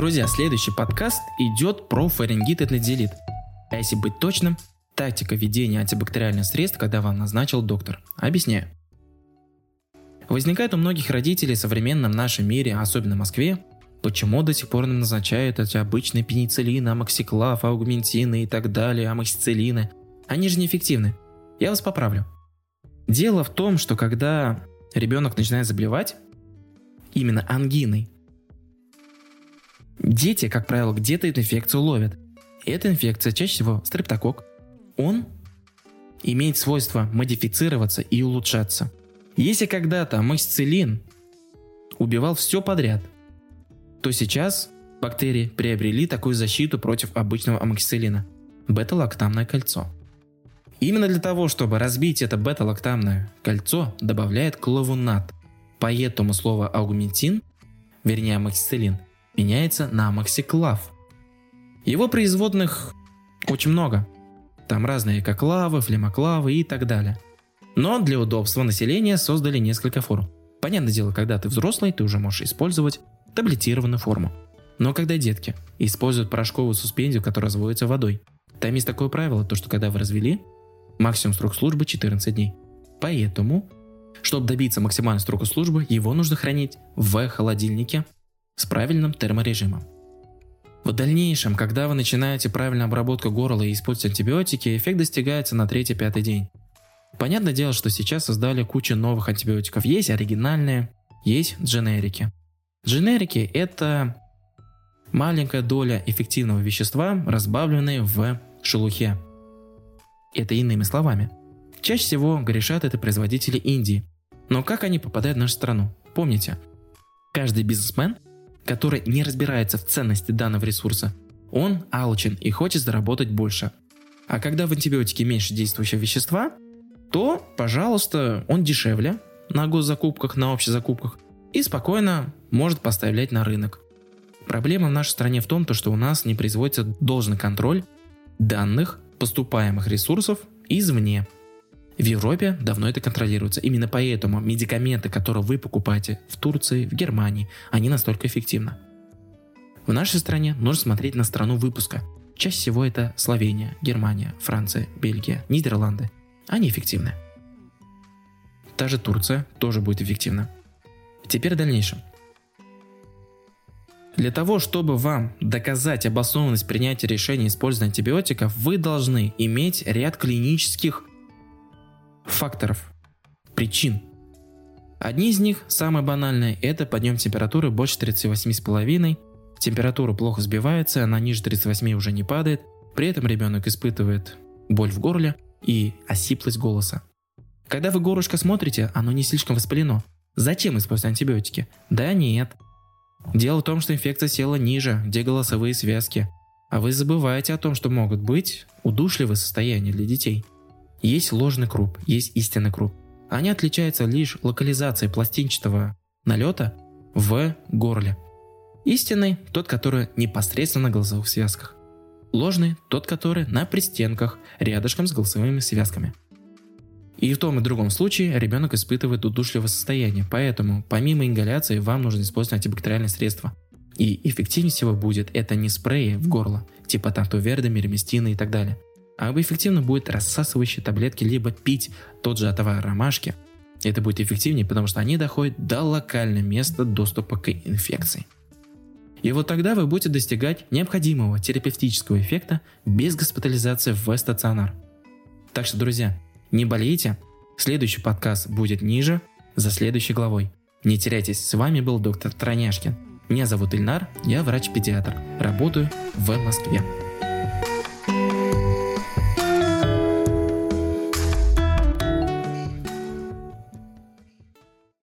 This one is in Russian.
Друзья, следующий подкаст идет про фарингит и тонзиллит. А если быть точным, тактика ведения антибактериальных средств, когда вам назначил доктор. Объясняю. Возникает у многих родителей в современном нашем мире, особенно в Москве, почему до сих пор нам назначают эти обычные пенициллины, амоксиклав, аугментины и так далее, амоксициллины. Они же неэффективны. Я вас поправлю. Дело в том, что когда ребенок начинает заболевать, именно ангиной, дети, как правило, где-то эту инфекцию ловят. Эта инфекция, чаще всего стрептокок, он имеет свойство модифицироваться и улучшаться. Если когда-то амоксициллин убивал все подряд, то сейчас бактерии приобрели такую защиту против обычного амоксициллина – бета-лактамное кольцо. Именно для того, чтобы разбить это бета-лактамное кольцо, добавляет клавунат. Поэтому слово аугментин, вернее амоксициллин, меняется на амоксиклав. Его производных очень много. Там разные коклавы, флемоклавы и так далее. Но для удобства населения создали несколько форм. Понятное дело, когда ты взрослый, ты уже можешь использовать таблетированную форму. Но когда детки используют порошковую суспензию, которая разводится водой, там есть такое правило, то что когда вы развели, максимум срок службы 14 дней. Поэтому, чтобы добиться максимального срока службы, его нужно хранить в холодильнике с правильным терморежимом. В дальнейшем, когда вы начинаете правильную обработку горла и используете антибиотики, эффект достигается на 3-5 день. Понятное дело, что сейчас создали кучу новых антибиотиков. Есть оригинальные, есть дженерики. Дженерики – это маленькая доля эффективного вещества, разбавленные в шелухе. Это иными словами. Чаще всего грешат это производители Индии. Но как они попадают в нашу страну? Помните, каждый бизнесмен, который не разбирается в ценности данного ресурса, он алчен и хочет заработать больше. А когда в антибиотике меньше действующего вещества, то, пожалуйста, он дешевле на госзакупках, на общезакупках и спокойно может поставлять на рынок. Проблема в нашей стране в том, что у нас не производится должный контроль данных поступаемых ресурсов извне. В Европе давно это контролируется. Именно поэтому медикаменты, которые вы покупаете в Турции, в Германии, они настолько эффективны. В нашей стране нужно смотреть на страну выпуска. Чаще всего это Словения, Германия, Франция, Бельгия, Нидерланды. Они эффективны. Та же Турция тоже будет эффективна. Теперь в дальнейшем. Для того, чтобы вам доказать обоснованность принятия решения использования антибиотиков, вы должны иметь ряд клинических факторов, причин. Одни из них, самые банальные, это подъем температуры больше 38,5, температура плохо сбивается, она ниже 38 уже не падает, при этом ребенок испытывает боль в горле и осиплость голоса. Когда вы горлышко смотрите, оно не слишком воспалено. Зачем использовать антибиотики? Да нет, Дело в том, что инфекция села ниже, где голосовые связки. А вы забываете о том, что могут быть удушливые состояния для детей. Есть ложный круп, есть истинный круп. Они отличаются лишь локализацией пластинчатого налета в горле. Истинный – тот, который непосредственно на голосовых связках. Ложный – тот, который на пристенках, рядышком с голосовыми связками – и в том и другом случае ребенок испытывает удушливое состояние, поэтому помимо ингаляции вам нужно использовать антибактериальные средства. И эффективнее всего будет это не спреи в горло, типа тантуверда, миреместина и так далее, а эффективно будет рассасывающие таблетки, либо пить тот же отвар ромашки. Это будет эффективнее, потому что они доходят до локального места доступа к инфекции. И вот тогда вы будете достигать необходимого терапевтического эффекта без госпитализации в стационар. Так что, друзья, не болейте, следующий подкаст будет ниже, за следующей главой. Не теряйтесь, с вами был доктор Троняшкин. Меня зовут Ильнар, я врач-педиатр, работаю в Москве.